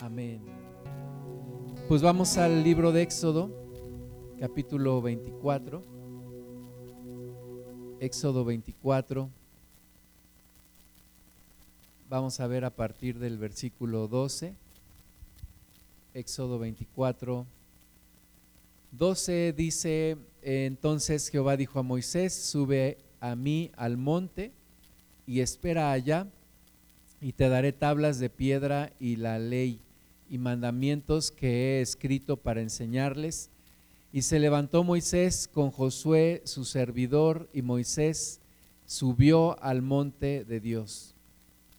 Amén. Pues vamos al libro de Éxodo, capítulo 24. Éxodo 24. Vamos a ver a partir del versículo 12. Éxodo 24. 12 dice, entonces Jehová dijo a Moisés, sube a mí al monte y espera allá, y te daré tablas de piedra y la ley y mandamientos que he escrito para enseñarles. Y se levantó Moisés con Josué, su servidor, y Moisés subió al monte de Dios.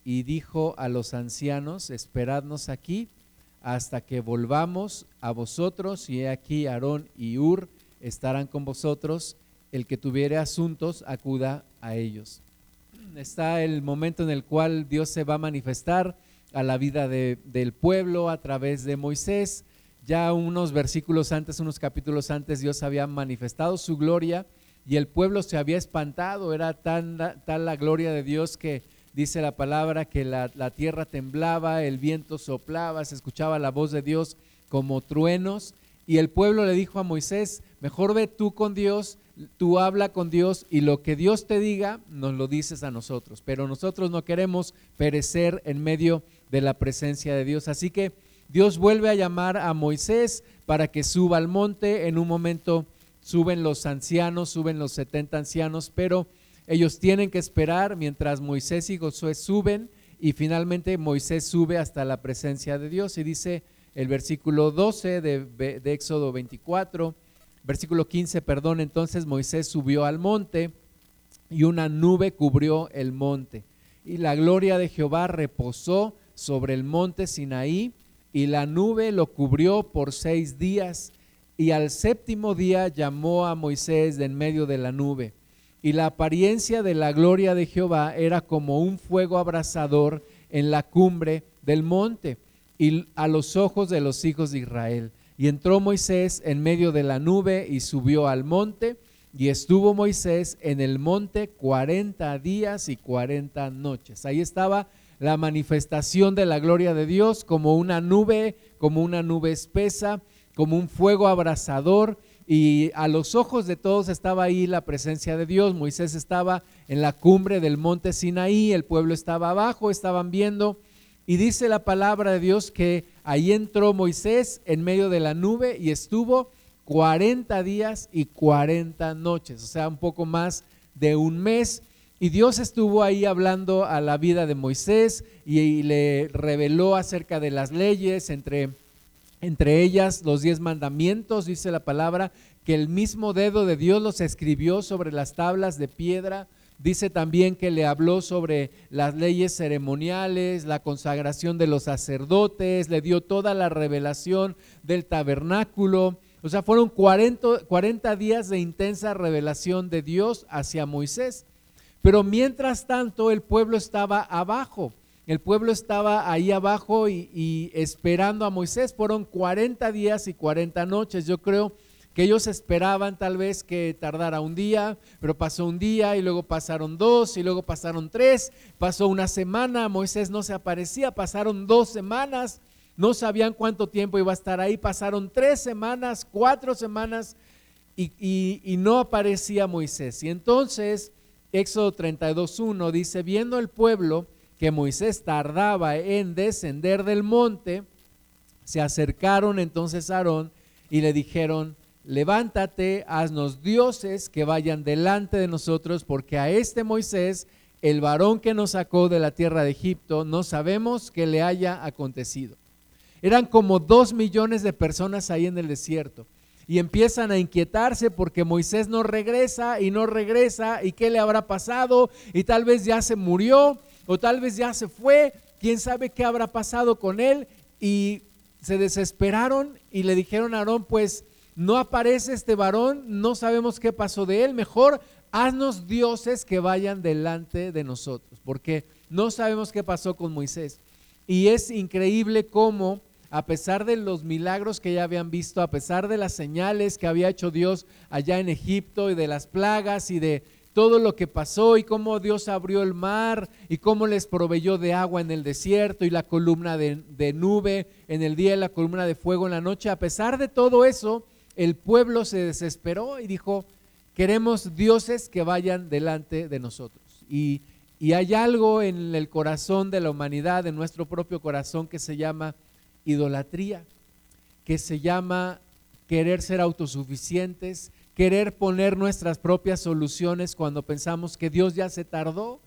Y dijo a los ancianos, esperadnos aquí hasta que volvamos a vosotros, y he aquí Aarón y Ur estarán con vosotros, el que tuviere asuntos acuda a ellos. Está el momento en el cual Dios se va a manifestar a la vida del pueblo a través de Moisés. Ya unos versículos antes, unos capítulos antes, Dios había manifestado su gloria y el pueblo se había espantado. Era tan, tal la gloria de Dios que dice la palabra que la, la tierra temblaba, el viento soplaba, se escuchaba la voz de Dios como truenos. Y el pueblo le dijo a Moisés, mejor ve tú con Dios, tú habla con Dios y lo que Dios te diga nos lo dices a nosotros. Pero nosotros no queremos perecer en medio de la presencia de Dios. Así que Dios vuelve a llamar a Moisés para que suba al monte. En un momento suben los ancianos, suben los 70 ancianos, pero ellos tienen que esperar mientras Moisés y Josué suben y finalmente Moisés sube hasta la presencia de Dios. Y dice el versículo 12 de, de Éxodo 24, versículo 15, perdón, entonces Moisés subió al monte y una nube cubrió el monte. Y la gloria de Jehová reposó sobre el monte Sinaí, y la nube lo cubrió por seis días, y al séptimo día llamó a Moisés de en medio de la nube. Y la apariencia de la gloria de Jehová era como un fuego abrasador en la cumbre del monte, y a los ojos de los hijos de Israel. Y entró Moisés en medio de la nube y subió al monte, y estuvo Moisés en el monte cuarenta días y cuarenta noches. Ahí estaba la manifestación de la gloria de Dios como una nube, como una nube espesa, como un fuego abrasador. Y a los ojos de todos estaba ahí la presencia de Dios. Moisés estaba en la cumbre del monte Sinaí, el pueblo estaba abajo, estaban viendo. Y dice la palabra de Dios que ahí entró Moisés en medio de la nube y estuvo 40 días y 40 noches, o sea, un poco más de un mes y Dios estuvo ahí hablando a la vida de Moisés y, le reveló acerca de las leyes, entre, entre ellas los diez mandamientos, dice la palabra, que el mismo dedo de Dios los escribió sobre las tablas de piedra. Dice también que le habló sobre las leyes ceremoniales, la consagración de los sacerdotes, le dio toda la revelación del tabernáculo. O sea, fueron 40, 40 días de intensa revelación de Dios hacia Moisés. Pero mientras tanto el pueblo estaba abajo. El pueblo estaba ahí abajo y, esperando a Moisés. Fueron 40 días y 40 noches. Yo creo que ellos esperaban tal vez que tardara un día, pero pasó un día y luego pasaron dos y luego pasaron tres, pasó una semana, Moisés no se aparecía, pasaron dos semanas, no sabían cuánto tiempo iba a estar ahí, pasaron tres semanas, cuatro semanas y, y no aparecía Moisés. Y entonces Éxodo 32.1 dice, viendo el pueblo que Moisés tardaba en descender del monte, se acercaron entonces a Aarón y le dijeron, levántate, haznos dioses que vayan delante de nosotros, porque a este Moisés, el varón que nos sacó de la tierra de Egipto, no sabemos qué le haya acontecido. Eran como dos millones de personas ahí en el desierto y empiezan a inquietarse porque Moisés no regresa y no regresa y qué le habrá pasado y tal vez ya se murió o tal vez ya se fue, quién sabe qué habrá pasado con él y se desesperaron y le dijeron a Aarón, pues no aparece este varón, no sabemos qué pasó de él, mejor haznos dioses que vayan delante de nosotros, porque no sabemos qué pasó con Moisés. Y es increíble cómo a pesar de los milagros que ya habían visto, a pesar de las señales que había hecho Dios allá en Egipto y de las plagas y de todo lo que pasó y cómo Dios abrió el mar y cómo les proveyó de agua en el desierto y la columna de, de, nube en el día y la columna de fuego en la noche. A pesar de todo eso, el pueblo se desesperó y dijo, queremos dioses que vayan delante de nosotros. Y, y hay algo en el corazón de la humanidad, en nuestro propio corazón, que se llama idolatría, que se llama querer ser autosuficientes, querer poner nuestras propias soluciones cuando pensamos que Dios ya se tardó.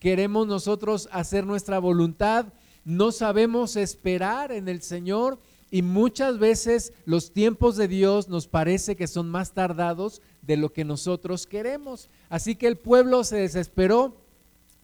Queremos nosotros hacer nuestra voluntad, no sabemos esperar en el Señor y muchas veces los tiempos de Dios nos parece que son más tardados de lo que nosotros queremos. Así que el pueblo se desesperó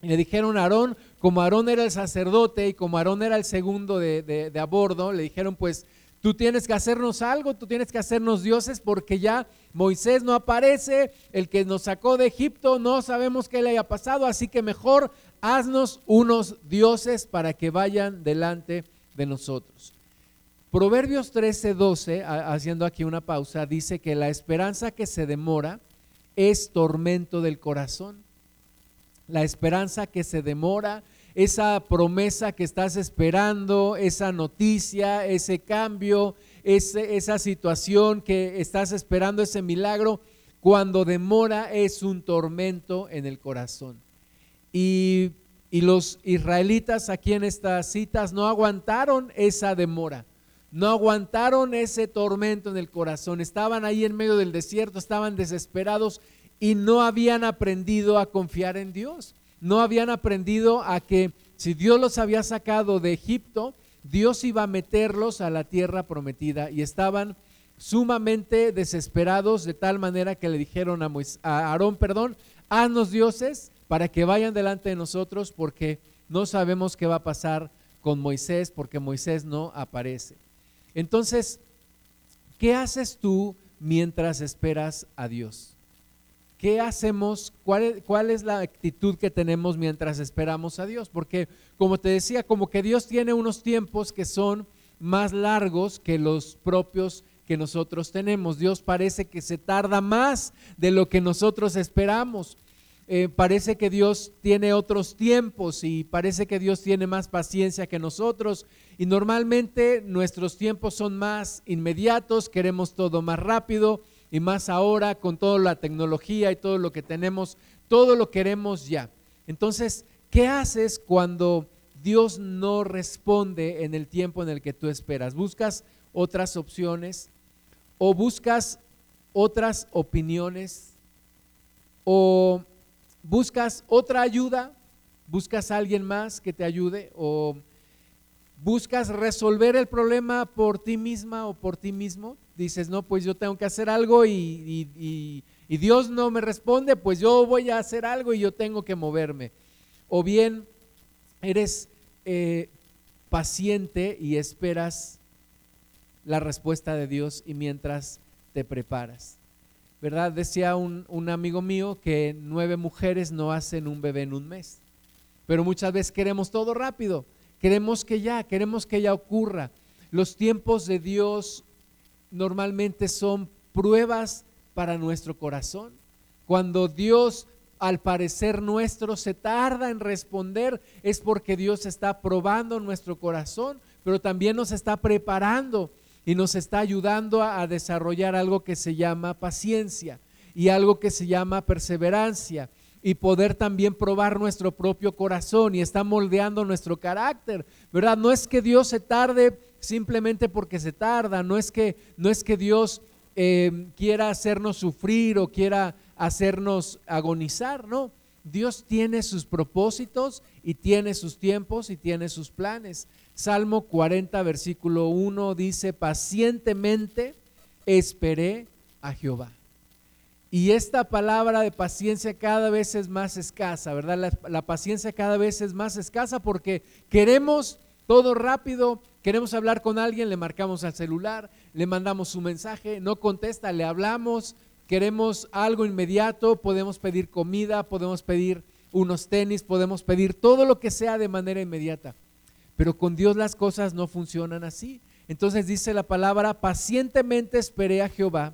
y le dijeron a Aarón, como Aarón era el sacerdote y como Aarón era el segundo de, de, a bordo, le dijeron pues tú tienes que hacernos algo, tú tienes que hacernos dioses porque ya Moisés no aparece, el que nos sacó de Egipto, no sabemos qué le haya pasado, así que mejor haznos unos dioses para que vayan delante de nosotros. Proverbios 13, 12, haciendo aquí una pausa, dice que la esperanza que se demora es tormento del corazón. La esperanza que se demora esa promesa que estás esperando, esa noticia, ese cambio, esa situación que estás esperando, ese milagro, cuando demora es un tormento en el corazón. Y, y los israelitas aquí en estas citas no aguantaron esa demora, no aguantaron ese tormento en el corazón, estaban ahí en medio del desierto, estaban desesperados y no habían aprendido a confiar en Dios no habían aprendido a que si Dios los había sacado de Egipto, Dios iba a meterlos a la tierra prometida y estaban sumamente desesperados de tal manera que le dijeron a, a Aarón, perdón, haznos dioses para que vayan delante de nosotros porque no sabemos qué va a pasar con Moisés porque Moisés no aparece. Entonces, ¿qué haces tú mientras esperas a Dios? ¿Qué hacemos? ¿Cuál es, la actitud que tenemos mientras esperamos a Dios? Porque, como te decía, como que Dios tiene unos tiempos que son más largos que los propios que nosotros tenemos. Dios parece que se tarda más de lo que nosotros esperamos. Eh, parece que Dios tiene otros tiempos y parece que Dios tiene más paciencia que nosotros. Y normalmente nuestros tiempos son más inmediatos, queremos todo más rápido y más ahora con toda la tecnología y todo lo que tenemos, todo lo queremos ya. Entonces, ¿qué haces cuando Dios no responde en el tiempo en el que tú esperas? ¿Buscas otras opciones o buscas otras opiniones o buscas otra ayuda? ¿Buscas a alguien más que te ayude o buscas resolver el problema por ti misma o por ti mismo? dices, no, pues yo tengo que hacer algo y, Dios no me responde, pues yo voy a hacer algo y yo tengo que moverme. O bien eres eh, paciente y esperas la respuesta de Dios y mientras te preparas. ¿Verdad? Decía un, un amigo mío que nueve mujeres no hacen un bebé en un mes. Pero muchas veces queremos todo rápido. Queremos que ya, queremos que ya ocurra. Los tiempos de Dios normalmente son pruebas para nuestro corazón. Cuando Dios, al parecer nuestro, se tarda en responder, es porque Dios está probando nuestro corazón, pero también nos está preparando y nos está ayudando a, desarrollar algo que se llama paciencia y algo que se llama perseverancia y poder también probar nuestro propio corazón y está moldeando nuestro carácter, ¿verdad? No es que Dios se tarde simplemente porque se tarda, no es que, no es que Dios eh, quiera hacernos sufrir o quiera hacernos agonizar, no. Dios tiene sus propósitos y tiene sus tiempos y tiene sus planes. Salmo 40, versículo 1 dice, pacientemente esperé a Jehová. Y esta palabra de paciencia cada vez es más escasa, ¿verdad? La, paciencia cada vez es más escasa porque queremos todo rápido, Queremos hablar con alguien, le marcamos al celular, le mandamos su mensaje, no contesta, le hablamos, queremos algo inmediato, podemos pedir comida, podemos pedir unos tenis, podemos pedir todo lo que sea de manera inmediata. Pero con Dios las cosas no funcionan así. Entonces dice la palabra, pacientemente esperé a Jehová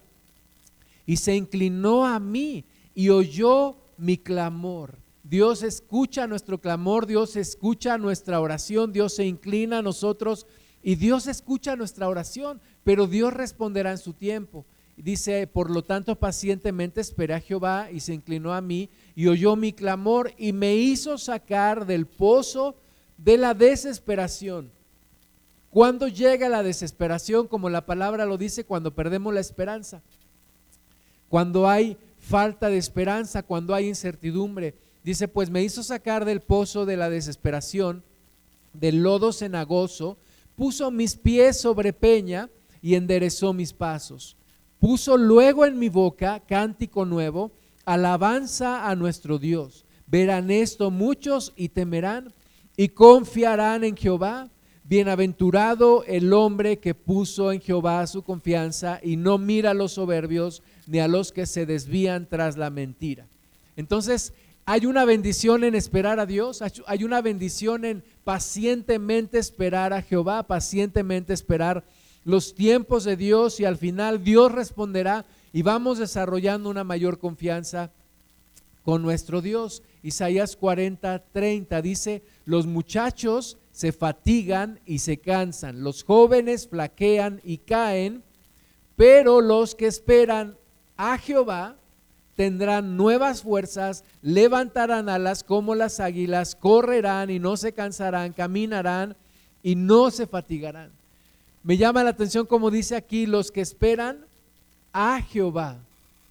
y se inclinó a mí y oyó mi clamor. Dios escucha nuestro clamor, Dios escucha nuestra oración, Dios se inclina a nosotros y Dios escucha nuestra oración, pero Dios responderá en su tiempo. Dice, por lo tanto, pacientemente esperé a Jehová y se inclinó a mí y oyó mi clamor y me hizo sacar del pozo de la desesperación. Cuando llega la desesperación, como la palabra lo dice, cuando perdemos la esperanza, cuando hay falta de esperanza, cuando hay incertidumbre. Dice, pues me hizo sacar del pozo de la desesperación, del lodo cenagoso, puso mis pies sobre peña y enderezó mis pasos. Puso luego en mi boca cántico nuevo, alabanza a nuestro Dios. Verán esto muchos y temerán y confiarán en Jehová. Bienaventurado el hombre que puso en Jehová su confianza y no mira a los soberbios ni a los que se desvían tras la mentira. Entonces, hay una bendición en esperar a Dios, hay una bendición en pacientemente esperar a Jehová, pacientemente esperar los tiempos de Dios y al final Dios responderá y vamos desarrollando una mayor confianza con nuestro Dios. Isaías 40, 30 dice, los muchachos se fatigan y se cansan, los jóvenes flaquean y caen, pero los que esperan a Jehová tendrán nuevas fuerzas, levantarán alas como las águilas, correrán y no se cansarán, caminarán y no se fatigarán. Me llama la atención como dice aquí, los que esperan a Jehová.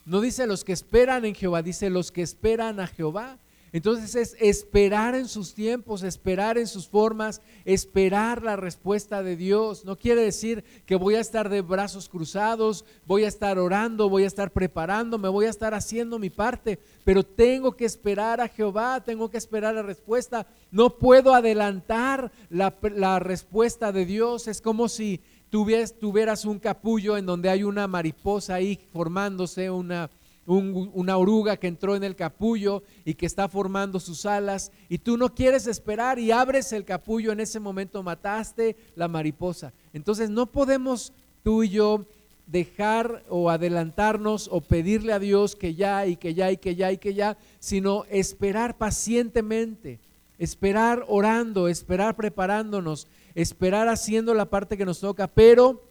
No dice los que esperan en Jehová, dice los que esperan a Jehová. Entonces es esperar en sus tiempos, esperar en sus formas, esperar la respuesta de Dios. No quiere decir que voy a estar de brazos cruzados, voy a estar orando, voy a estar preparando, me voy a estar haciendo mi parte, pero tengo que esperar a Jehová, tengo que esperar la respuesta. No puedo adelantar la, la respuesta de Dios. Es como si tuvieras un capullo en donde hay una mariposa ahí formándose, una una oruga que entró en el capullo y que está formando sus alas y tú no quieres esperar y abres el capullo, en ese momento mataste la mariposa. Entonces no podemos tú y yo dejar o adelantarnos o pedirle a Dios que ya y que ya y que ya y que ya, sino esperar pacientemente, esperar orando, esperar preparándonos, esperar haciendo la parte que nos toca, pero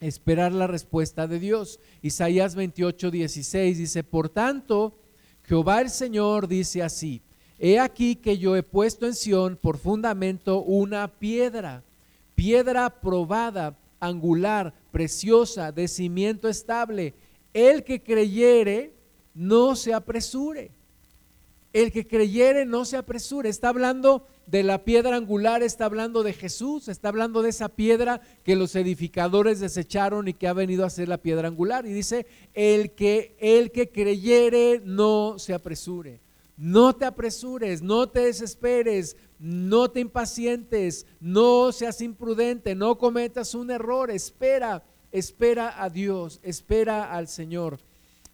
esperar la respuesta de Dios. Isaías 28, 16 dice, por tanto, Jehová el Señor dice así, he aquí que yo he puesto en Sión por fundamento una piedra, piedra probada, angular, preciosa, de cimiento estable. El que creyere, no se apresure. El que creyere, no se apresure. Está hablando de la piedra angular está hablando de Jesús, está hablando de esa piedra que los edificadores desecharon y que ha venido a ser la piedra angular. Y dice, el que, el que creyere no se apresure. No te apresures, no te desesperes, no te impacientes, no seas imprudente, no cometas un error, espera, espera a Dios, espera al Señor.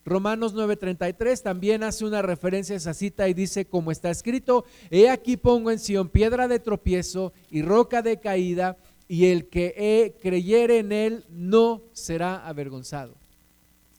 Romanos 9:33 también hace una referencia a esa cita y dice, como está escrito, he aquí pongo en Sion piedra de tropiezo y roca de caída, y el que creyere en él no será avergonzado.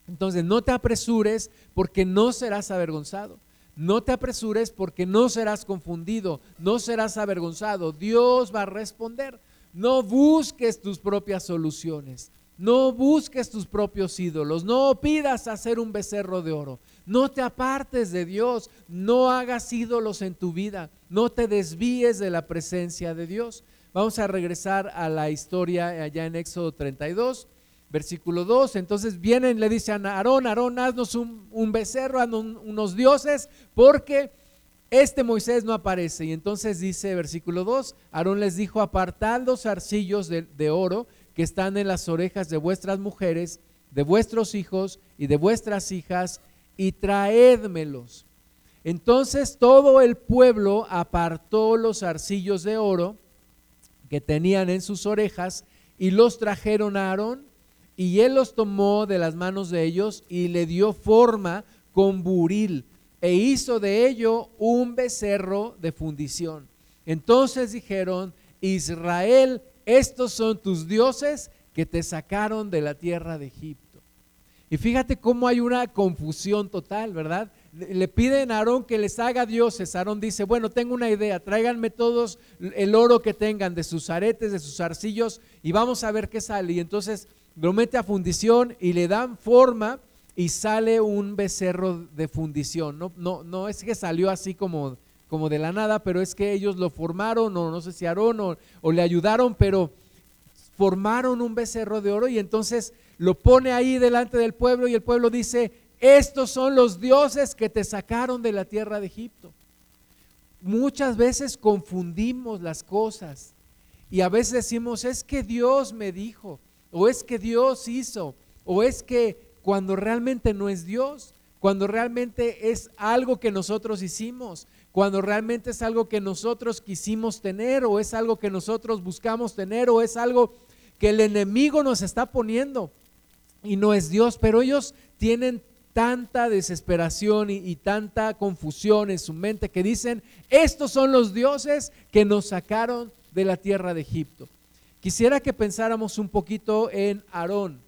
Entonces, no te apresures porque no serás avergonzado. No te apresures porque no serás confundido, no serás avergonzado. Dios va a responder. No busques tus propias soluciones. No busques tus propios ídolos, no pidas hacer un becerro de oro, no te apartes de Dios, no hagas ídolos en tu vida, no te desvíes de la presencia de Dios. Vamos a regresar a la historia allá en Éxodo 32, versículo 2. Entonces vienen, le dicen a Aarón, Aarón, haznos un, becerro, unos dioses, porque este Moisés no aparece. Y entonces dice versículo 2, Aarón les dijo, apartad los arcillos de oro que están en las orejas de vuestras mujeres, de vuestros hijos y de vuestras hijas, y traédmelos. Entonces todo el pueblo apartó los arcillos de oro que tenían en sus orejas y los trajeron a Aarón, y él los tomó de las manos de ellos y le dio forma con buril e hizo de ello un becerro de fundición. Entonces dijeron, Israel estos son tus dioses que te sacaron de la tierra de Egipto. Y fíjate cómo hay una confusión total, ¿verdad? le piden a Aarón que les haga dioses. Aarón dice, bueno, tengo una idea, tráiganme todos el oro que tengan de sus aretes, de sus arcillos y vamos a ver qué sale. Y entonces lo mete a fundición y le dan forma y sale un becerro de fundición. No, no, no es que salió así como, como de la nada, pero es que ellos lo formaron, o no sé si Aarón o, o le ayudaron, pero formaron un becerro de oro y entonces lo pone ahí delante del pueblo y el pueblo dice, estos son los dioses que te sacaron de la tierra de Egipto. Muchas veces confundimos las cosas y a veces decimos, es que Dios me dijo, o es que Dios hizo, o es que cuando realmente no es Dios, cuando realmente es algo que nosotros hicimos, cuando realmente es algo que nosotros quisimos tener, o es algo que nosotros buscamos tener, o es algo que el enemigo nos está poniendo y no es Dios, pero ellos tienen tanta desesperación y, tanta confusión en su mente que dicen, estos son los dioses que nos sacaron de la tierra de Egipto. Quisiera que pensáramos un poquito en Aarón.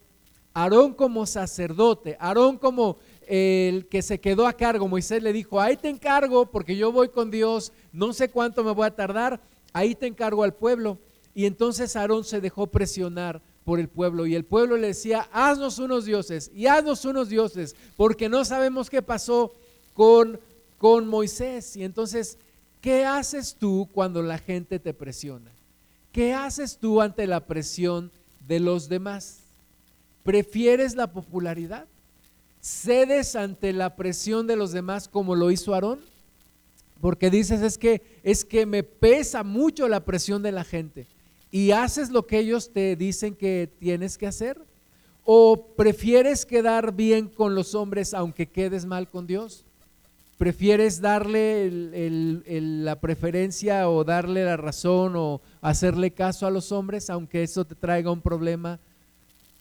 Aarón como sacerdote, Aarón como el que se quedó a cargo. Moisés le dijo, ahí te encargo porque yo voy con Dios, no sé cuánto me voy a tardar, ahí te encargo al pueblo. Y entonces Aarón se dejó presionar por el pueblo y el pueblo le decía, haznos unos dioses y haznos unos dioses, porque no sabemos qué pasó con, con Moisés. Y entonces, ¿qué haces tú cuando la gente te presiona? ¿Qué haces tú ante la presión de los demás? ¿Prefieres la popularidad? ¿Cedes ante la presión de los demás como lo hizo Aarón? Porque dices, es que es que me pesa mucho la presión de la gente y haces lo que ellos te dicen que tienes que hacer? ¿O prefieres quedar bien con los hombres aunque quedes mal con Dios? ¿Prefieres darle la preferencia o darle la razón o hacerle caso a los hombres aunque eso te traiga un problema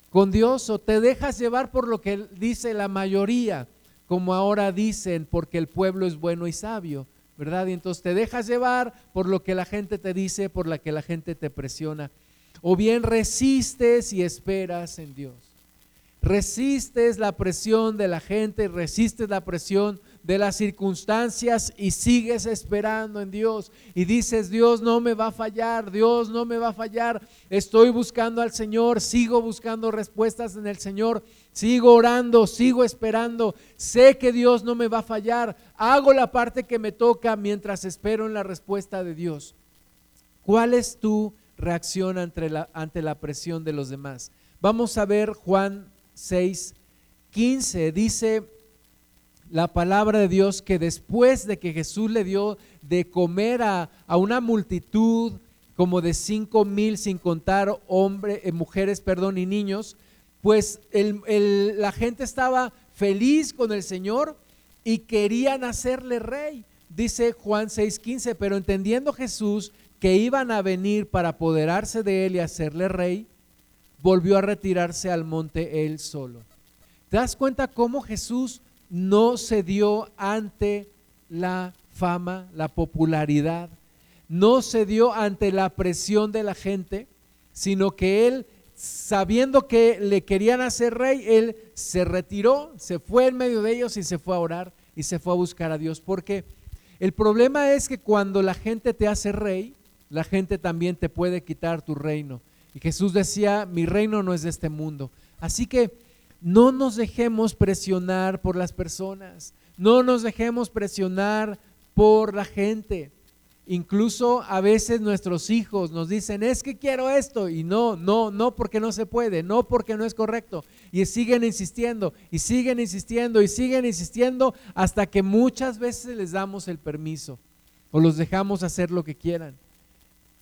con Dios? ¿O te dejas llevar por lo que dice la mayoría, como ahora dicen, porque el pueblo es bueno y sabio? ¿verdad? Y entonces te dejas llevar por lo que la gente te dice, por la que la gente te presiona. O bien resistes y esperas en Dios. Resistes la presión de la gente, resistes la presión de las circunstancias y sigues esperando en Dios y dices, Dios no me va a fallar, Dios no me va a fallar, estoy buscando al Señor, sigo buscando respuestas en el Señor, sigo orando, sigo esperando, sé que Dios no me va a fallar, hago la parte que me toca mientras espero en la respuesta de Dios. ¿Cuál es tu reacción ante la, ante la presión de los demás? Vamos a ver Juan 6, 15, dice la palabra de Dios que después de que Jesús le dio de comer a, una multitud como de cinco mil sin contar hombres, eh, mujeres, perdón, y niños, pues la gente estaba feliz con el Señor y querían hacerle rey. Dice Juan 6:15, pero entendiendo Jesús que iban a venir para apoderarse de él y hacerle rey, volvió a retirarse al monte él solo. ¿Te das cuenta cómo Jesús no se dio ante la fama, la popularidad, no se dio ante la presión de la gente, sino que él, sabiendo que le querían hacer rey, él se retiró, se fue en medio de ellos y se fue a orar y se fue a buscar a Dios. Porque el problema es que cuando la gente te hace rey, la gente también te puede quitar tu reino. Y Jesús decía, mi reino no es de este mundo. Así que no nos dejemos presionar por las personas, no nos dejemos presionar por la gente. Incluso a veces nuestros hijos nos dicen, es que quiero esto, y no, no, no porque no se puede, no porque no es correcto. Y siguen insistiendo, y siguen insistiendo, y siguen insistiendo hasta que muchas veces les damos el permiso o los dejamos hacer lo que quieran.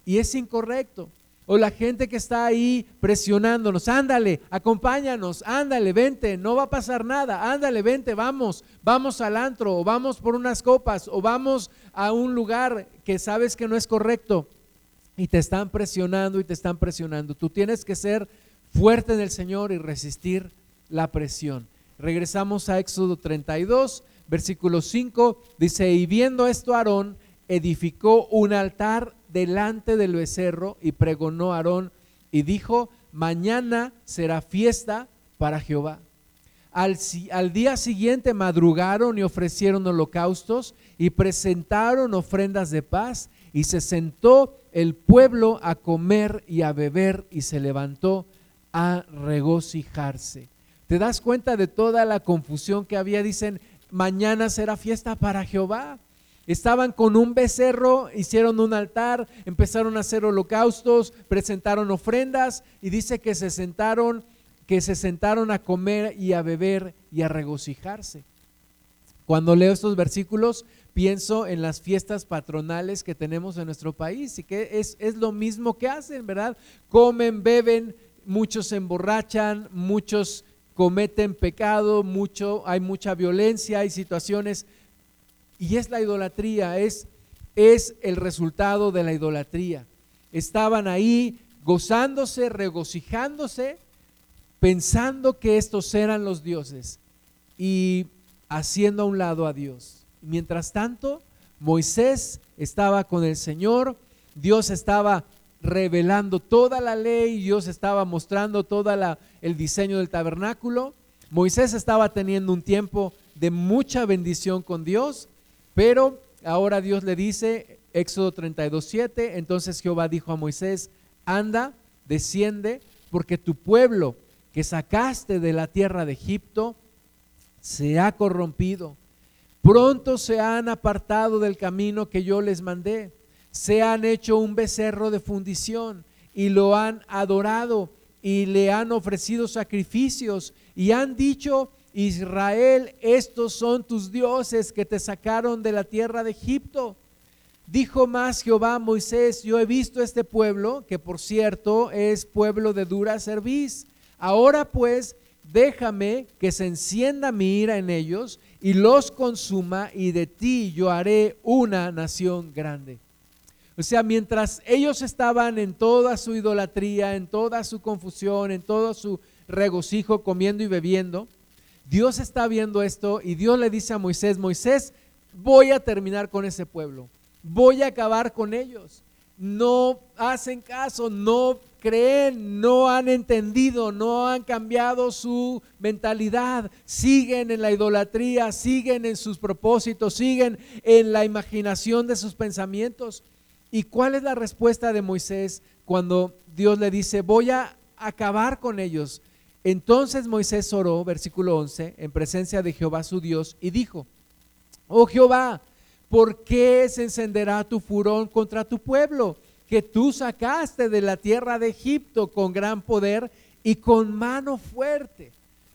Y es incorrecto. O la gente que está ahí presionándonos, ándale, acompáñanos, ándale, vente, no va a pasar nada, ándale, vente, vamos, vamos al antro, o vamos por unas copas, o vamos a un lugar que sabes que no es correcto. Y te están presionando y te están presionando. Tú tienes que ser fuerte en el Señor y resistir la presión. Regresamos a Éxodo 32, versículo 5, dice, y viendo esto Aarón, edificó un altar delante del becerro y pregonó a Aarón y dijo, mañana será fiesta para Jehová. Al, al, día siguiente madrugaron y ofrecieron holocaustos y presentaron ofrendas de paz y se sentó el pueblo a comer y a beber y se levantó a regocijarse. ¿Te das cuenta de toda la confusión que había? Dicen, mañana será fiesta para Jehová. Estaban con un becerro, hicieron un altar, empezaron a hacer holocaustos, presentaron ofrendas y dice que se sentaron, que se sentaron a comer y a beber y a regocijarse. Cuando leo estos versículos, pienso en las fiestas patronales que tenemos en nuestro país y que es, es lo mismo que hacen, ¿verdad? Comen, beben, muchos se emborrachan, muchos cometen pecado, mucho, hay mucha violencia, hay situaciones y es la idolatría, es, es el resultado de la idolatría. Estaban ahí gozándose, regocijándose, pensando que estos eran los dioses y haciendo a un lado a Dios. Mientras tanto, Moisés estaba con el Señor, Dios estaba revelando toda la ley, Dios estaba mostrando todo el diseño del tabernáculo. Moisés estaba teniendo un tiempo de mucha bendición con Dios pero ahora Dios le dice, Éxodo 32, 7, entonces Jehová dijo a Moisés, anda, desciende, porque tu pueblo que sacaste de la tierra de Egipto se ha corrompido. Pronto se han apartado del camino que yo les mandé. Se han hecho un becerro de fundición y lo han adorado y le han ofrecido sacrificios y han dicho, Israel, estos son tus dioses que te sacaron de la tierra de Egipto. Dijo más Jehová a Moisés, yo he visto este pueblo, que por cierto es pueblo de dura cerviz. Ahora pues, déjame que se encienda mi ira en ellos y los consuma, y de ti yo haré una nación grande. O sea, mientras ellos estaban en toda su idolatría, en toda su confusión, en todo su regocijo, comiendo y bebiendo, Dios está viendo esto y Dios le dice a Moisés, Moisés, voy a terminar con ese pueblo, voy a acabar con ellos. No hacen caso, no creen, no han entendido, no han cambiado su mentalidad, siguen en la idolatría, siguen en sus propósitos, siguen en la imaginación de sus pensamientos. ¿Y cuál es la respuesta de Moisés cuando Dios le dice, voy a acabar con ellos? Entonces Moisés oró, versículo 11, en presencia de Jehová su Dios, y dijo, oh Jehová, ¿por qué se encenderá tu furón contra tu pueblo, que tú sacaste de la tierra de Egipto con gran poder y con mano fuerte?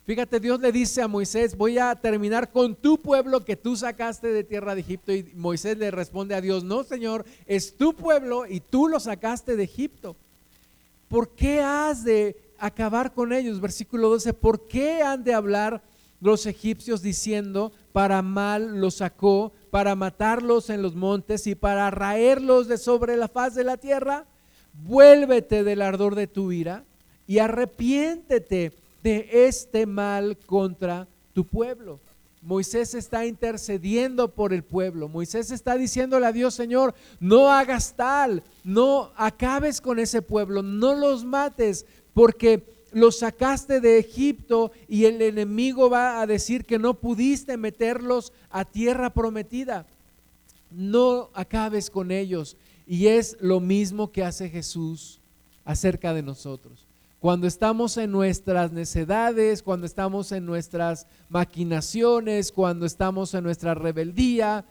Fíjate, Dios le dice a Moisés, voy a terminar con tu pueblo que tú sacaste de tierra de Egipto. Y Moisés le responde a Dios, no, Señor, es tu pueblo y tú lo sacaste de Egipto. ¿Por qué has de acabar con ellos. Versículo 12, ¿por qué han de hablar los egipcios diciendo, para mal los sacó, para matarlos en los montes y para raerlos de sobre la faz de la tierra? Vuélvete del ardor de tu ira y arrepiéntete de este mal contra tu pueblo. Moisés está intercediendo por el pueblo. Moisés está diciéndole a Dios, Señor, no hagas tal, no acabes con ese pueblo, no los mates, porque los sacaste de Egipto y el enemigo va a decir que no pudiste meterlos a tierra prometida. No acabes con ellos. Y es lo mismo que hace Jesús acerca de nosotros. Cuando estamos en nuestras necedades, cuando estamos en nuestras maquinaciones, cuando estamos en nuestra rebeldía,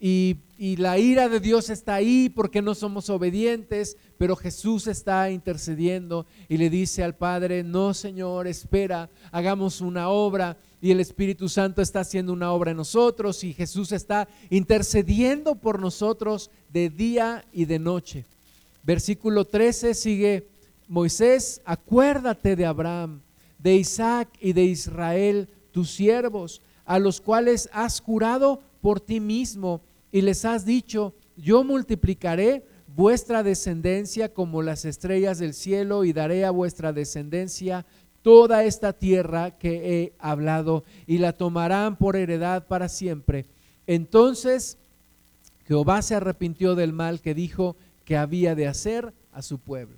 y, la ira de Dios está ahí porque no somos obedientes, pero Jesús está intercediendo y le dice al Padre, no Señor, espera, hagamos una obra y el Espíritu Santo está haciendo una obra en nosotros y Jesús está intercediendo por nosotros de día y de noche. Versículo 13 sigue Moisés, acuérdate de Abraham, de Isaac y de Israel, tus siervos, a los cuales has curado por ti mismo y les has dicho, yo multiplicaré vuestra descendencia como las estrellas del cielo y daré a vuestra descendencia toda esta tierra que he hablado y la tomarán por heredad para siempre. Entonces Jehová se arrepintió del mal que dijo que había de hacer a su pueblo.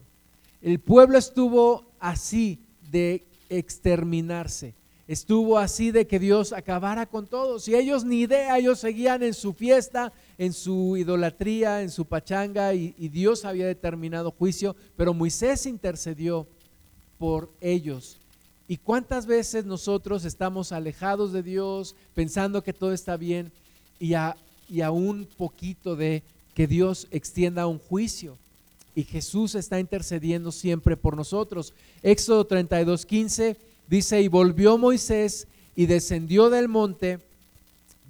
El pueblo estuvo así de exterminarse estuvo así de que Dios acabara con todos. Y ellos ni idea, ellos seguían en su fiesta, en su idolatría, en su pachanga, y, Dios había determinado juicio, pero Moisés intercedió por ellos. ¿Y cuántas veces nosotros estamos alejados de Dios, pensando que todo está bien, y a, y a un poquito de que Dios extienda un juicio? Y Jesús está intercediendo siempre por nosotros. Éxodo 32, 15 dice, y volvió Moisés y descendió del monte,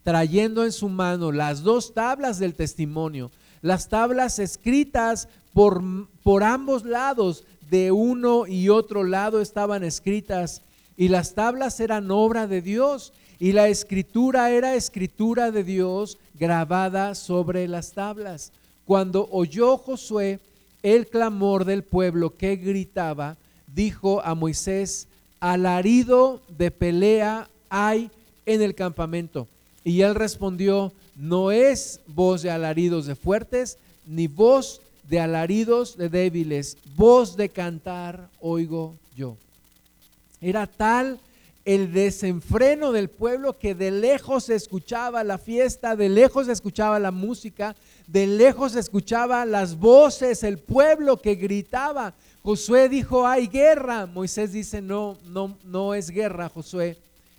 trayendo en su mano las dos tablas del testimonio, las tablas escritas por, por ambos lados, de uno y otro lado estaban escritas, y las tablas eran obra de Dios, y la escritura era escritura de Dios grabada sobre las tablas. Cuando oyó Josué el clamor del pueblo que gritaba, dijo a Moisés, alarido de pelea hay en el campamento. Y él respondió, no es voz de alaridos de fuertes, ni voz de alaridos de débiles, voz de cantar oigo yo. Era tal el desenfreno del pueblo que de lejos se escuchaba la fiesta, de lejos se escuchaba la música, de lejos se escuchaba las voces, el pueblo que gritaba. Josué dijo, hay guerra. Moisés dice, no, no, no es guerra, Josué.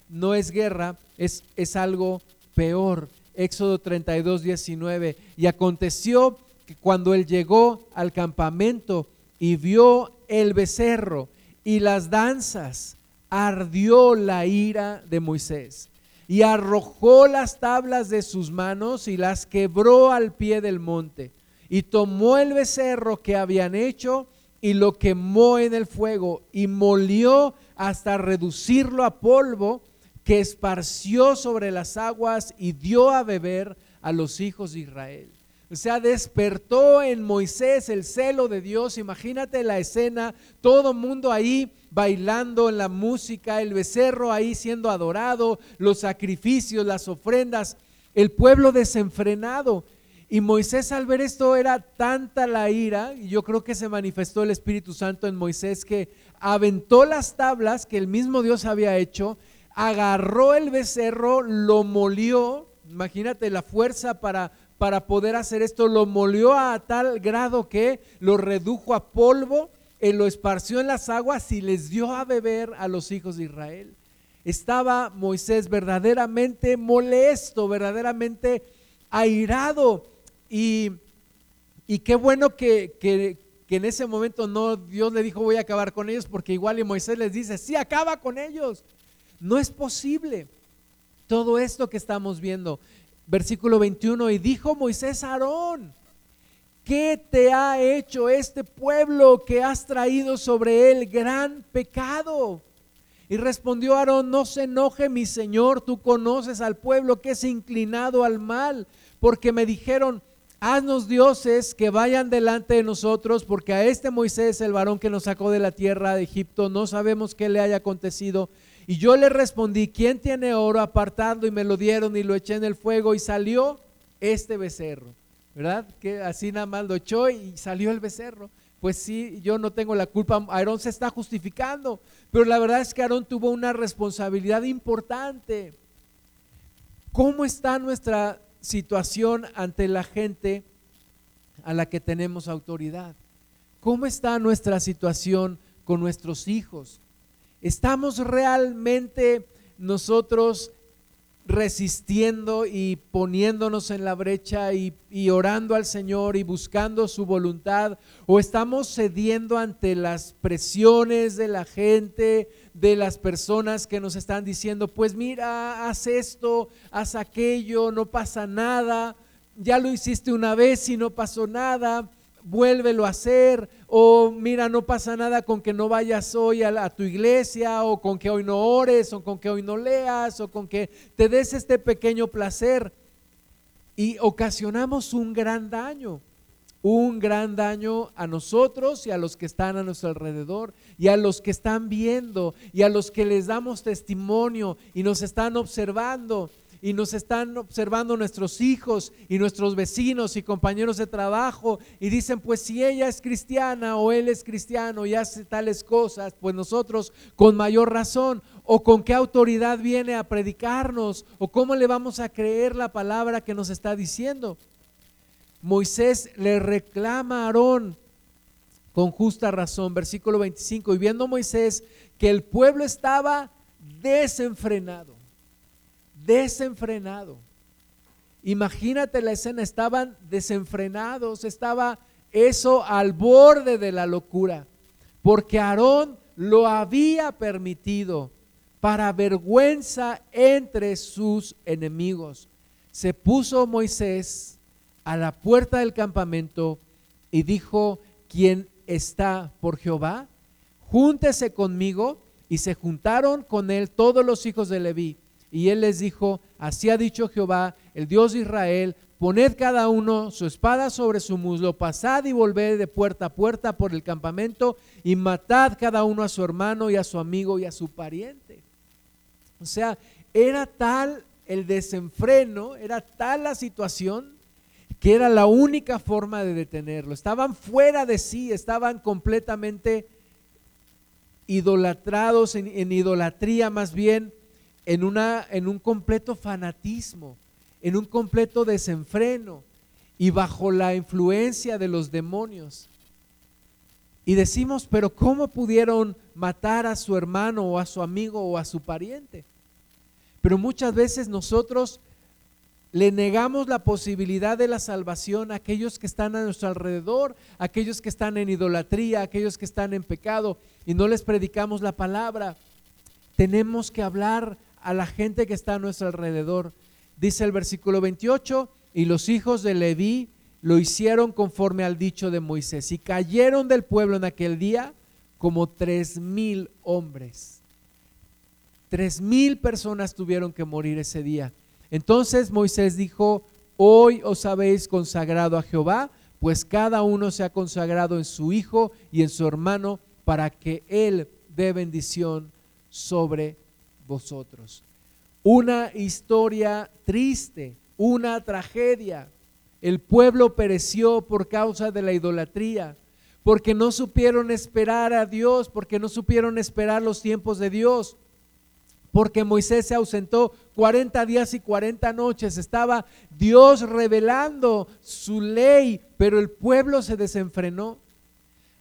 No es guerra, es, es algo peor. Éxodo 32, 19. Y aconteció que cuando él llegó al campamento y vio el becerro y las danzas, ardió la ira de Moisés y arrojó las tablas de sus manos y las quebró al pie del monte y tomó el becerro que habían hecho y lo quemó en el fuego y molió hasta reducirlo a polvo que esparció sobre las aguas y dio a beber a los hijos de Israel. O sea, despertó en Moisés el celo de Dios. Imagínate la escena, todo mundo ahí bailando en la música, el becerro ahí siendo adorado, los sacrificios, las ofrendas, el pueblo desenfrenado. Y Moisés al ver esto era tanta la ira, y yo creo que se manifestó el Espíritu Santo en Moisés que aventó las tablas que el mismo Dios había hecho, agarró el becerro, lo molió, imagínate la fuerza para para poder hacer esto, lo molió a tal grado que lo redujo a polvo, y lo esparció en las aguas y les dio a beber a los hijos de Israel. Estaba Moisés verdaderamente molesto, verdaderamente airado. Y, qué bueno que, en ese momento no Dios le dijo voy a acabar con ellos, porque igual y Moisés les dice, sí, acaba con ellos. No es posible todo esto que estamos viendo versículo 21, y dijo Moisés a Aarón, ¿qué te ha hecho este pueblo que has traído sobre él gran pecado? Y respondió Aarón, no se enoje mi Señor, tú conoces al pueblo que es inclinado al mal, porque me dijeron, haznos dioses que vayan delante de nosotros, porque a este Moisés, el varón que nos sacó de la tierra de Egipto, no sabemos qué le haya acontecido. Y yo le respondí, ¿quién tiene oro apartando? Y me lo dieron y lo eché en el fuego y salió este becerro. ¿Verdad? Que así nada más lo echó y salió el becerro. Pues sí, yo no tengo la culpa. Aarón se está justificando. Pero la verdad es que Aarón tuvo una responsabilidad importante. ¿Cómo está nuestra situación ante la gente a la que tenemos autoridad? ¿Cómo está nuestra situación con nuestros hijos? ¿Estamos realmente nosotros resistiendo y poniéndonos en la brecha y, orando al Señor y buscando su voluntad? ¿O estamos cediendo ante las presiones de la gente, de las personas que nos están diciendo, pues mira, haz esto, haz aquello, no pasa nada, ya lo hiciste una vez y no pasó nada? Vuélvelo a hacer, o mira, no pasa nada con que no vayas hoy a, tu iglesia, o con que hoy no ores, o con que hoy no leas, o con que te des este pequeño placer. Y ocasionamos un gran daño, un gran daño a nosotros y a los que están a nuestro alrededor, y a los que están viendo, y a los que les damos testimonio y nos están observando. Y nos están observando nuestros hijos y nuestros vecinos y compañeros de trabajo y dicen, pues si ella es cristiana o él es cristiano y hace tales cosas, pues nosotros con mayor razón o con qué autoridad viene a predicarnos o cómo le vamos a creer la palabra que nos está diciendo. Moisés le reclama a Aarón con justa razón, versículo 25, y viendo Moisés que el pueblo estaba desenfrenado, desenfrenado. Imagínate la escena, estaban desenfrenados, estaba eso al borde de la locura, porque Aarón lo había permitido para vergüenza entre sus enemigos. Se puso Moisés a la puerta del campamento y dijo, ¿quién está por Jehová? Júntese conmigo y se juntaron con él todos los hijos de Leví. Y él les dijo, así ha dicho Jehová, el Dios de Israel, poned cada uno su espada sobre su muslo, pasad y volved de puerta a puerta por el campamento y matad cada uno a su hermano y a su amigo y a su pariente. O sea, era tal el desenfreno, era tal la situación que era la única forma de detenerlo. Estaban fuera de sí, estaban completamente idolatrados, en, idolatría más bien, en, una, en un completo fanatismo, en un completo desenfreno y bajo la influencia de los demonios. Y decimos, pero ¿cómo pudieron matar a su hermano o a su amigo o a su pariente? Pero muchas veces nosotros le negamos la posibilidad de la salvación a aquellos que están a nuestro alrededor, a aquellos que están en idolatría, a aquellos que están en pecado y no les predicamos la palabra. Tenemos que hablar a la gente que está a nuestro alrededor. Dice el versículo 28, y los hijos de Leví lo hicieron conforme al dicho de Moisés y cayeron del pueblo en aquel día como tres mil hombres. Tres mil personas tuvieron que morir ese día entonces Moisés dijo, hoy os habéis consagrado a Jehová, pues cada uno se ha consagrado en su hijo y en su hermano para que él dé bendición sobre vosotros. Una historia triste, una tragedia. El pueblo pereció por causa de la idolatría, porque no supieron esperar a Dios, porque no supieron esperar los tiempos de Dios porque Moisés se ausentó 40 días y 40 noches. Estaba Dios revelando su ley, pero el pueblo se desenfrenó.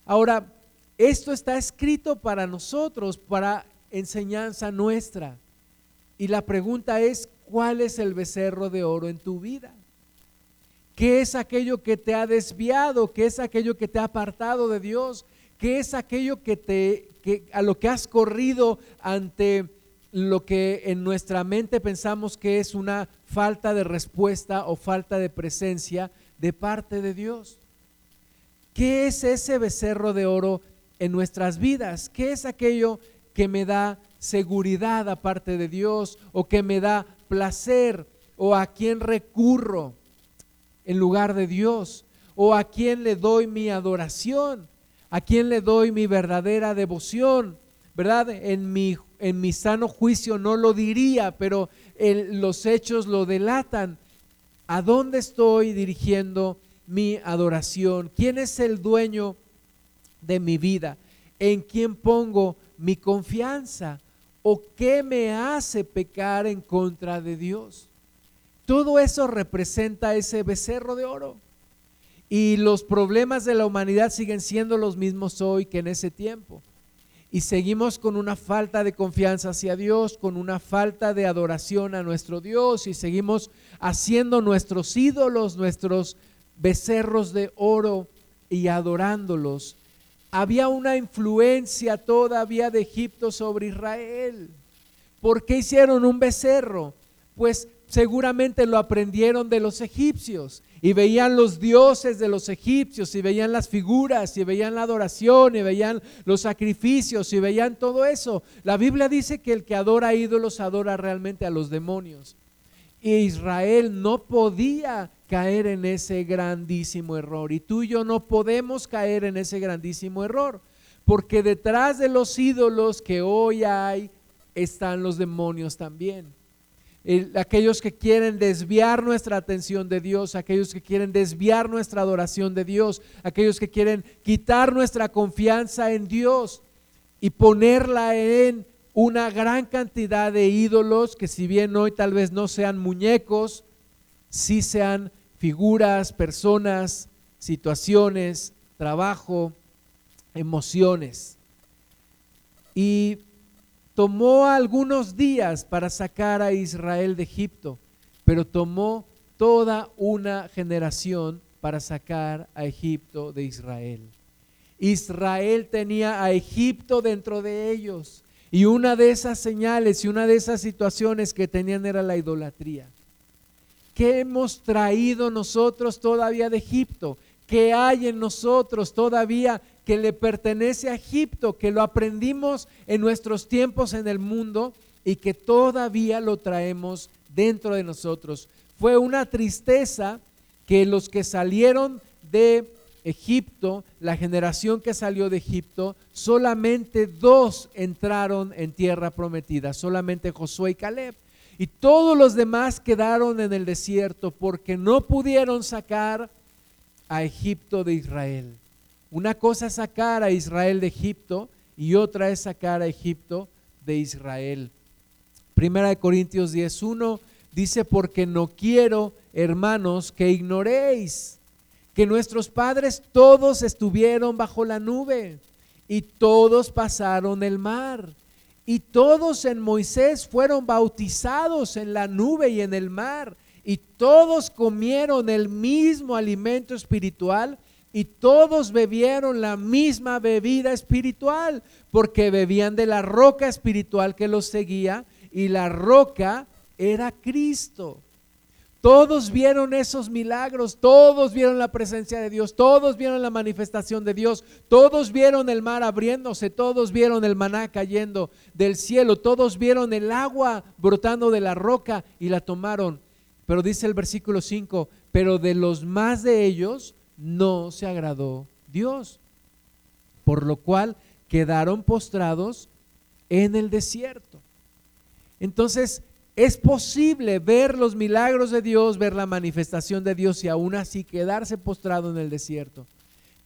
Ahora, esto está escrito para nosotros, para enseñanza nuestra. Y la pregunta es, ¿cuál es el becerro de oro en tu vida? ¿Qué es aquello que te ha desviado? ¿Qué es aquello que te ha apartado de Dios? ¿Qué es aquello que te que a lo que has corrido ante lo que en nuestra mente pensamos que es una falta de respuesta o falta de presencia de parte de Dios. ¿Qué es ese becerro de oro en nuestras vidas? ¿Qué es aquello que me da seguridad aparte de Dios o que me da placer o a quién recurro en lugar de Dios o a quién le doy mi adoración, a quién le doy mi verdadera devoción, ¿verdad? En mi en mi sano juicio no lo diría, pero los hechos lo delatan. ¿A dónde estoy dirigiendo mi adoración? ¿Quién es el dueño de mi vida? ¿En quién pongo mi confianza? ¿O qué me hace pecar en contra de Dios? Todo eso representa ese becerro de oro. Y los problemas de la humanidad siguen siendo los mismos hoy que en ese tiempo y seguimos con una falta de confianza hacia Dios, con una falta de adoración a nuestro Dios y seguimos haciendo nuestros ídolos, nuestros becerros de oro y adorándolos. Había una influencia todavía de Egipto sobre Israel. ¿Por qué hicieron un becerro? Pues seguramente lo aprendieron de los egipcios y veían los dioses de los egipcios y veían las figuras y veían la adoración y veían los sacrificios y veían todo eso. La Biblia dice que el que adora ídolos adora realmente a los demonios. Israel no podía caer en ese grandísimo error. Y tú y yo no podemos caer en ese grandísimo error. Porque detrás de los ídolos que hoy hay están los demonios también. aquellos que quieren desviar nuestra atención de Dios, aquellos que quieren desviar nuestra adoración de Dios, aquellos que quieren quitar nuestra confianza en Dios y ponerla en una gran cantidad de ídolos que si bien hoy tal vez no sean muñecos, sí sean figuras, personas, situaciones, trabajo, emociones. Y tomó algunos días para sacar a Israel de Egipto, pero tomó toda una generación para sacar a Egipto de Israel. Israel tenía a Egipto dentro de ellos. Y una de esas señales y una de esas situaciones que tenían era la idolatría. ¿Qué hemos traído nosotros todavía de Egipto? ¿Qué hay en nosotros todavía que le pertenece a Egipto, que lo aprendimos en nuestros tiempos en el mundo y que todavía lo traemos dentro de nosotros? Fue una tristeza que los que salieron de Egipto, la generación que salió de Egipto, solamente dos entraron en tierra prometida, solamente Josué y Caleb. Y todos los demás quedaron en el desierto porque no pudieron sacar a Egipto de Israel. Una cosa es sacar a Israel de Egipto y otra es sacar a Egipto de Israel. Primera de Corintios 10:1 dice, "Porque no quiero, hermanos, que ignoréis que nuestros padres todos estuvieron bajo la nube y todos pasaron el mar." Y todos en Moisés fueron bautizados en la nube y en el mar. Y todos comieron el mismo alimento espiritual y todos bebieron la misma bebida espiritual, porque bebían de la roca espiritual que los seguía y la roca era Cristo. Todos vieron esos milagros, todos vieron la presencia de Dios, todos vieron la manifestación de Dios, todos vieron el mar abriéndose, todos vieron el maná cayendo del cielo, todos vieron el agua brotando de la roca y la tomaron. Pero dice el versículo 5, pero de los más de ellos no se agradó Dios, por lo cual quedaron postrados en el desierto. Entonces, es posible ver los milagros de Dios, ver la manifestación de Dios y aún así quedarse postrado en el desierto.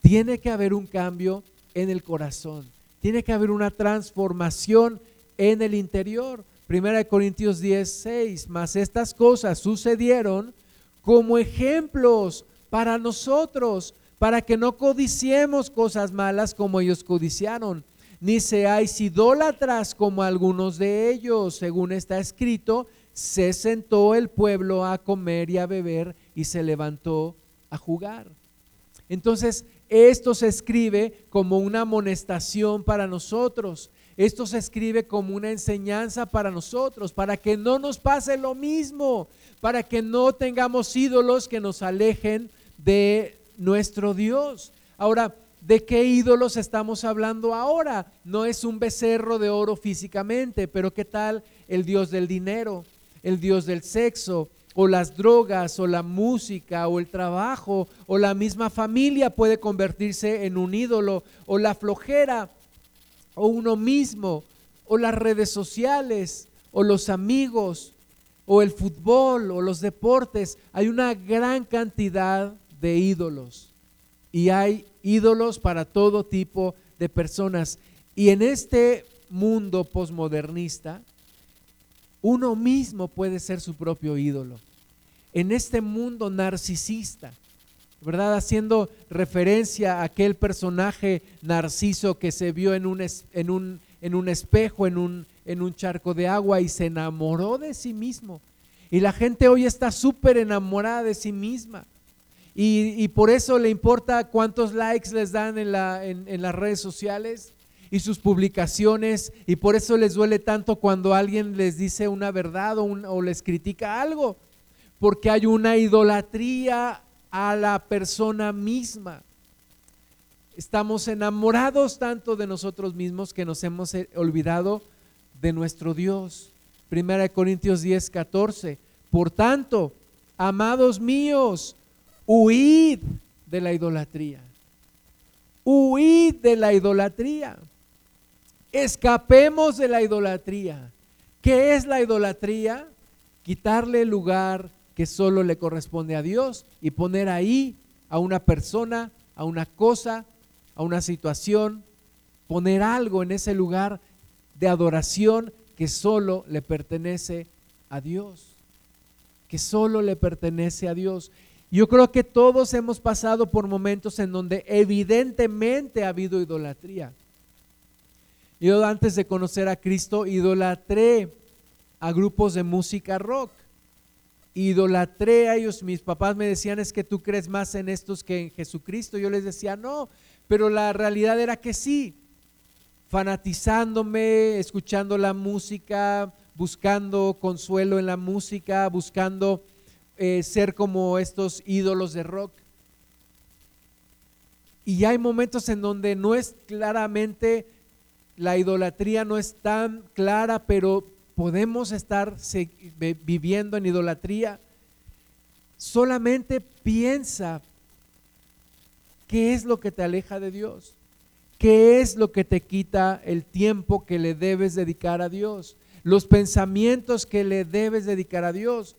Tiene que haber un cambio en el corazón. Tiene que haber una transformación en el interior. Primera de Corintios 10, 6. Mas estas cosas sucedieron como ejemplos para nosotros, para que no codiciemos cosas malas como ellos codiciaron ni seáis idólatras como algunos de ellos. Según está escrito, se sentó el pueblo a comer y a beber y se levantó a jugar. Entonces, esto se escribe como una amonestación para nosotros. Esto se escribe como una enseñanza para nosotros, para que no nos pase lo mismo, para que no tengamos ídolos que nos alejen de nuestro Dios. Ahora, ¿De qué ídolos estamos hablando ahora? No es un becerro de oro físicamente, pero ¿qué tal el dios del dinero, el dios del sexo, o las drogas, o la música, o el trabajo, o la misma familia puede convertirse en un ídolo, o la flojera, o uno mismo, o las redes sociales, o los amigos, o el fútbol, o los deportes. Hay una gran cantidad de ídolos y hay ídolos para todo tipo de personas. Y en este mundo posmodernista, uno mismo puede ser su propio ídolo. En este mundo narcisista, ¿verdad? Haciendo referencia a aquel personaje narciso que se vio en un, en un, en un espejo, en un, en un charco de agua y se enamoró de sí mismo. Y la gente hoy está súper enamorada de sí misma. Y, por eso le importa cuántos likes les dan en, la, en, las redes sociales y sus publicaciones. Y por eso les duele tanto cuando alguien les dice una verdad o, o les critica algo. Porque hay una idolatría a la persona misma. Estamos enamorados tanto de nosotros mismos que nos hemos eh, olvidado de nuestro Dios. Primera de Corintios 10, 14. Por tanto, amados míos, Huid de la idolatría. Huid de la idolatría. Escapemos de la idolatría. ¿Qué es la idolatría? quitarle el lugar que solo le corresponde a Dios y poner ahí a una persona, a una cosa, a una situación, poner algo en ese lugar de adoración que solo le pertenece a Dios, que solo le pertenece a Dios. Yo creo que todos hemos pasado por momentos en donde evidentemente ha habido idolatría. Yo antes de conocer a Cristo idolatré a grupos de música rock. Idolatré a ellos. Mis papás me decían es que tú crees más en estos que en Jesucristo. Yo les decía no, pero la realidad era que sí. Fanatizándome, escuchando la música, buscando consuelo en la música, buscando eh, ser como estos ídolos de rock. Y hay momentos en donde no es claramente la idolatría no es tan clara, pero podemos estar viviendo en idolatría. Solamente piensa qué es lo que te aleja de Dios, qué es lo que te quita el tiempo que le debes dedicar a Dios, los pensamientos que le debes dedicar a Dios,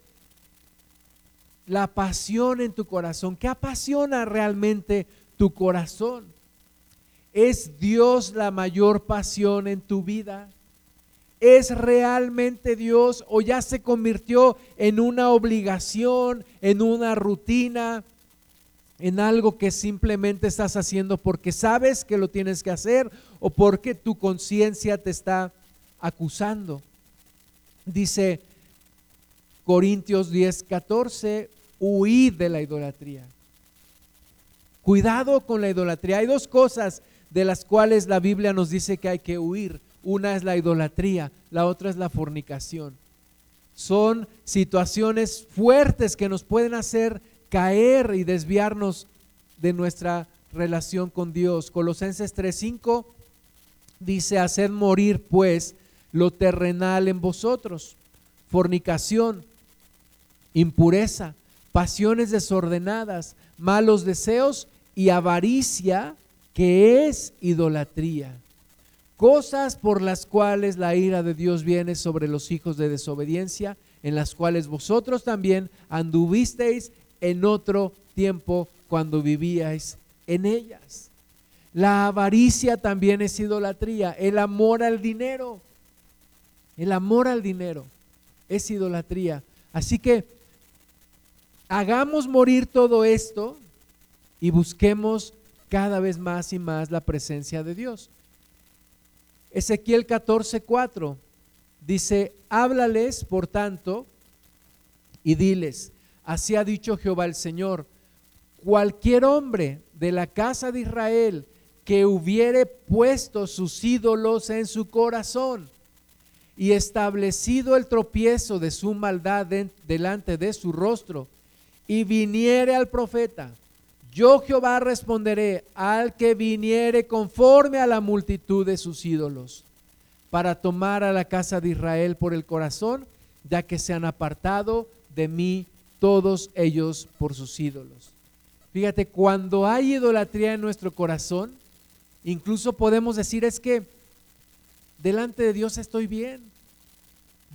la pasión en tu corazón, qué apasiona realmente tu corazón. ¿Es Dios la mayor pasión en tu vida? ¿Es realmente Dios o ya se convirtió en una obligación, en una rutina, en algo que simplemente estás haciendo porque sabes que lo tienes que hacer o porque tu conciencia te está acusando? Dice Corintios 10, 14, huid de la idolatría. Cuidado con la idolatría. Hay dos cosas de las cuales la Biblia nos dice que hay que huir. Una es la idolatría, la otra es la fornicación. Son situaciones fuertes que nos pueden hacer caer y desviarnos de nuestra relación con Dios. Colosenses 3:5 dice, haced morir pues lo terrenal en vosotros, fornicación, impureza, pasiones desordenadas, malos deseos y avaricia, que es idolatría. Cosas por las cuales la ira de Dios viene sobre los hijos de desobediencia, en las cuales vosotros también anduvisteis en otro tiempo cuando vivíais en ellas. La avaricia también es idolatría, el amor al dinero. El amor al dinero es idolatría. Así que hagamos morir todo esto y busquemos cada vez más y más la presencia de Dios. Ezequiel 14:4 dice, háblales, por tanto, y diles, así ha dicho Jehová el Señor, cualquier hombre de la casa de Israel que hubiere puesto sus ídolos en su corazón y establecido el tropiezo de su maldad delante de su rostro, y viniere al profeta, yo Jehová responderé al que viniere conforme a la multitud de sus ídolos, para tomar a la casa de Israel por el corazón, ya que se han apartado de mí todos ellos por sus ídolos. Fíjate, cuando hay idolatría en nuestro corazón, incluso podemos decir es que delante de Dios estoy bien.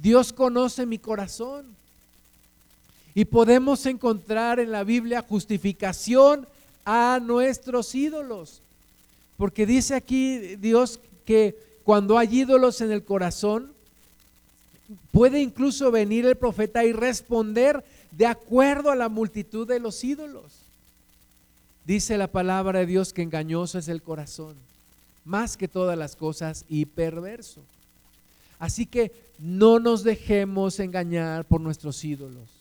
Dios conoce mi corazón. Y podemos encontrar en la Biblia justificación a nuestros ídolos. Porque dice aquí Dios que cuando hay ídolos en el corazón, puede incluso venir el profeta y responder de acuerdo a la multitud de los ídolos. Dice la palabra de Dios que engañoso es el corazón, más que todas las cosas y perverso. Así que no nos dejemos engañar por nuestros ídolos.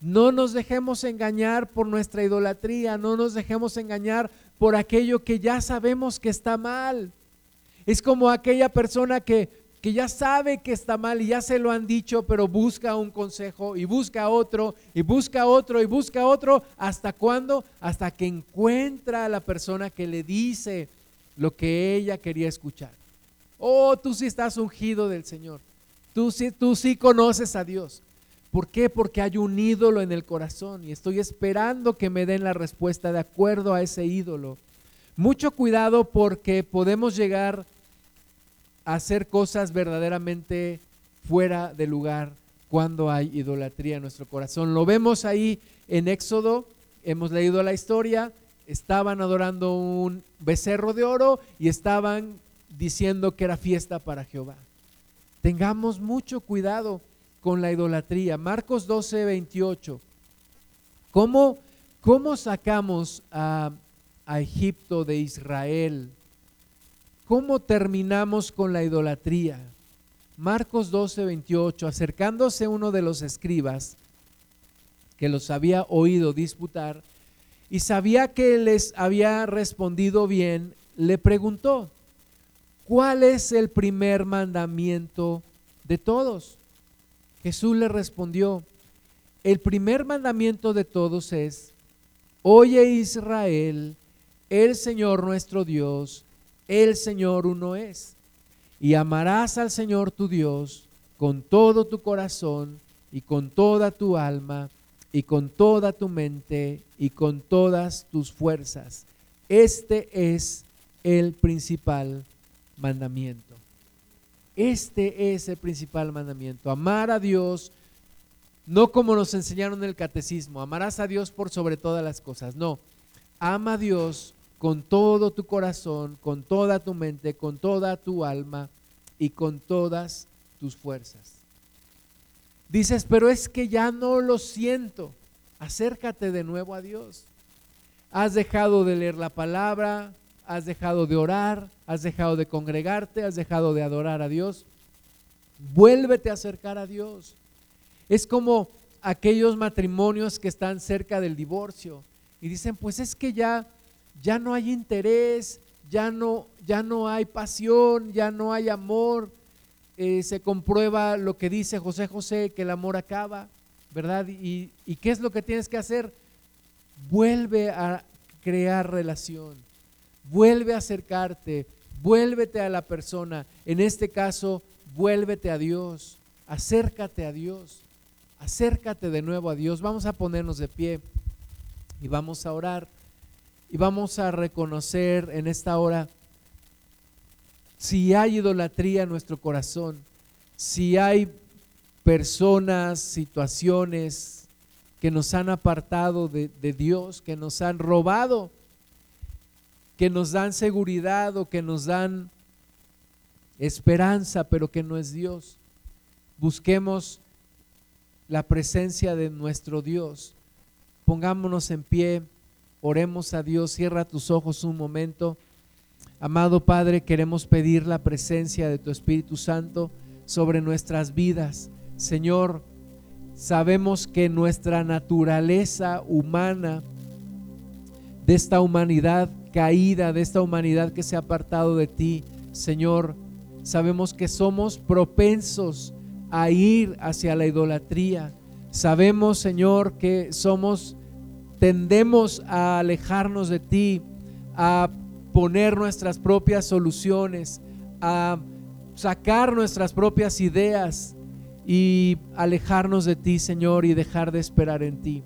No nos dejemos engañar por nuestra idolatría, no nos dejemos engañar por aquello que ya sabemos que está mal. Es como aquella persona que, que ya sabe que está mal y ya se lo han dicho, pero busca un consejo y busca otro y busca otro y busca otro. ¿Hasta cuándo? Hasta que encuentra a la persona que le dice lo que ella quería escuchar. Oh, tú sí estás ungido del Señor. Tú sí, tú sí conoces a Dios. ¿Por qué? Porque hay un ídolo en el corazón y estoy esperando que me den la respuesta de acuerdo a ese ídolo. Mucho cuidado porque podemos llegar a hacer cosas verdaderamente fuera de lugar cuando hay idolatría en nuestro corazón. Lo vemos ahí en Éxodo, hemos leído la historia, estaban adorando un becerro de oro y estaban diciendo que era fiesta para Jehová. Tengamos mucho cuidado con la idolatría. Marcos 12, 28. ¿Cómo, cómo sacamos a, a Egipto de Israel? ¿Cómo terminamos con la idolatría? Marcos 12, 28. Acercándose uno de los escribas que los había oído disputar y sabía que les había respondido bien, le preguntó, ¿cuál es el primer mandamiento de todos? Jesús le respondió, el primer mandamiento de todos es, oye Israel, el Señor nuestro Dios, el Señor uno es. Y amarás al Señor tu Dios con todo tu corazón y con toda tu alma y con toda tu mente y con todas tus fuerzas. Este es el principal mandamiento. Este es el principal mandamiento. Amar a Dios, no como nos enseñaron en el catecismo, amarás a Dios por sobre todas las cosas. No, ama a Dios con todo tu corazón, con toda tu mente, con toda tu alma y con todas tus fuerzas. Dices, pero es que ya no lo siento. Acércate de nuevo a Dios. Has dejado de leer la palabra, has dejado de orar, has dejado de congregarte, has dejado de adorar a Dios. Vuélvete a acercar a Dios. Es como aquellos matrimonios que están cerca del divorcio y dicen, pues es que ya ya no hay interés, ya no ya no hay pasión, ya no hay amor. Eh, se comprueba lo que dice José José, que el amor acaba, ¿verdad? Y, ¿Y qué es lo que tienes que hacer? Vuelve a crear relación, vuelve a acercarte, vuélvete a la persona. En este caso, vuélvete a Dios, acércate a Dios, acércate de nuevo a Dios. Vamos a ponernos de pie y vamos a orar y vamos a reconocer en esta hora si hay idolatría en nuestro corazón, si hay personas, situaciones que nos han apartado de, de, Dios, que nos han robado, que nos dan seguridad o que nos dan esperanza, pero que no es Dios. Busquemos la presencia de nuestro Dios. Pongámonos en pie, oremos a Dios, cierra tus ojos un momento. Amado Padre, queremos pedir la presencia de tu Espíritu Santo sobre nuestras vidas. Señor, sabemos que nuestra naturaleza humana, de esta humanidad caída, de esta humanidad que se ha apartado de ti, Señor, sabemos que somos propensos a ir hacia la idolatría. Sabemos, Señor, que somos, tendemos a alejarnos de ti, a poner nuestras propias soluciones, a sacar nuestras propias ideas y alejarnos de ti, Señor, y dejar de esperar en ti.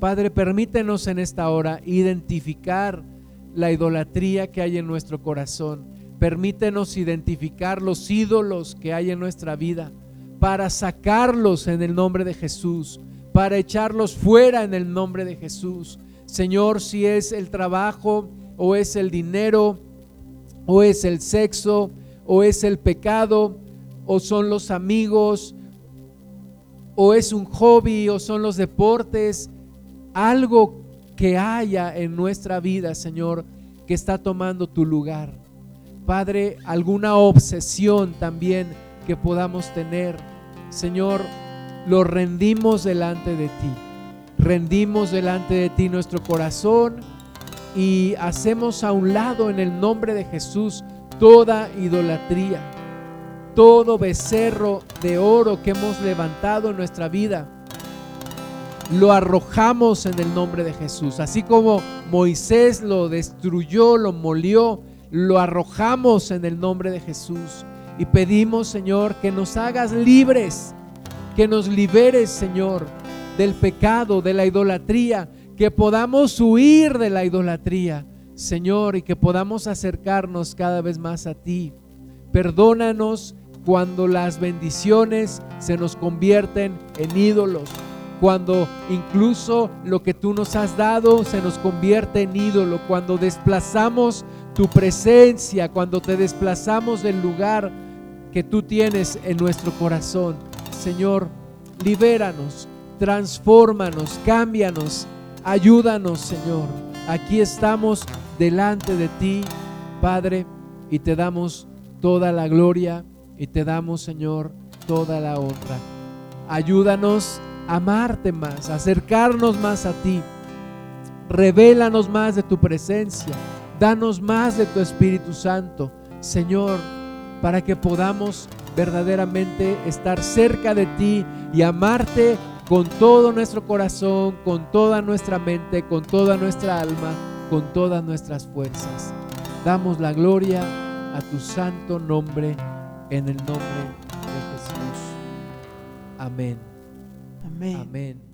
Padre, permítenos en esta hora identificar la idolatría que hay en nuestro corazón. Permítenos identificar los ídolos que hay en nuestra vida para sacarlos en el nombre de Jesús, para echarlos fuera en el nombre de Jesús. Señor, si es el trabajo, o es el dinero, o es el sexo, o es el pecado, o son los amigos, o es un hobby, o son los deportes, algo que haya en nuestra vida, Señor, que está tomando tu lugar. Padre, alguna obsesión también que podamos tener, Señor, lo rendimos delante de ti. Rendimos delante de ti nuestro corazón y hacemos a un lado en el nombre de Jesús toda idolatría, todo becerro de oro que hemos levantado en nuestra vida. Lo arrojamos en el nombre de Jesús. Así como Moisés lo destruyó, lo molió, lo arrojamos en el nombre de Jesús. Y pedimos, Señor, que nos hagas libres, que nos liberes, Señor, del pecado, de la idolatría, que podamos huir de la idolatría, Señor, y que podamos acercarnos cada vez más a ti. Perdónanos cuando las bendiciones se nos convierten en ídolos, cuando incluso lo que tú nos has dado se nos convierte en ídolo, cuando desplazamos tu presencia, cuando te desplazamos del lugar que tú tienes en nuestro corazón. Señor, libéranos, transfórmanos, cámbianos, ayúdanos, Señor. Aquí estamos delante de ti, Padre, y te damos toda la gloria y te damos, Señor, toda la honra. Ayúdanos amarte más, acercarnos más a ti. Revélanos más de tu presencia. Danos más de tu Espíritu Santo, Señor, para que podamos verdaderamente estar cerca de ti y amarte con todo nuestro corazón, con toda nuestra mente, con toda nuestra alma, con todas nuestras fuerzas. Damos la gloria a tu santo nombre en el nombre de Jesús. Amén. Amén. Amén.